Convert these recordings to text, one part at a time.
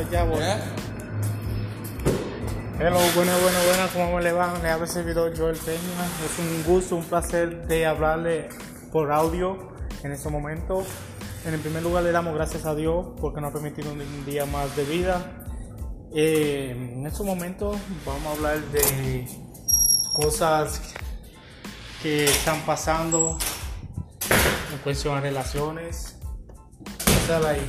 allá, voy. Hello, bueno, bueno, bueno, ¿cómo me le va? Le habla el servidor Joel Peña. Es un gusto, un placer de hablarle por audio en este momento. En el primer lugar le damos gracias a Dios porque nos ha permitido un día más de vida. Eh, en estos momentos vamos a hablar de cosas que están pasando en cuestión de relaciones, hay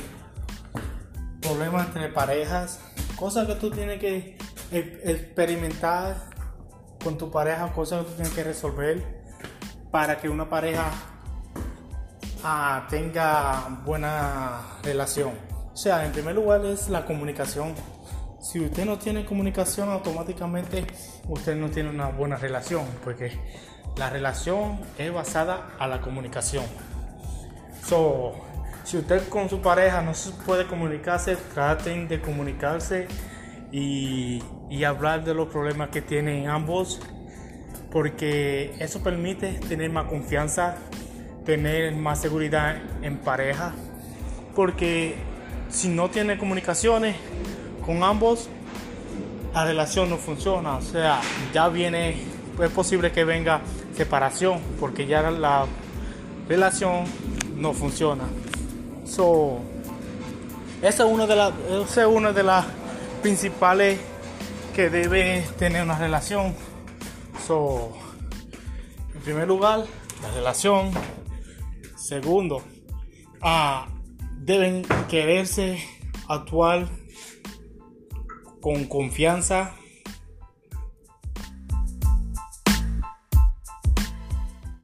problemas entre parejas, cosas que tú tienes que e- experimentar con tu pareja, cosas que tú tienes que resolver para que una pareja ah, tenga buena relación. O sea, en primer lugar es la comunicación. Si usted no tiene comunicación, automáticamente usted no tiene una buena relación, porque la relación es basada a la comunicación. So, si usted con su pareja no se puede comunicarse, traten de comunicarse y, y hablar de los problemas que tienen ambos, porque eso permite tener más confianza, tener más seguridad en pareja, porque si no tiene comunicaciones con ambos, la relación no funciona, o sea, ya viene, es posible que venga separación, porque ya la relación no funciona. So, esa es una de las es una de las principales que debe tener una relación. So, en primer lugar, la relación. Segundo, ah, deben quererse actuar con confianza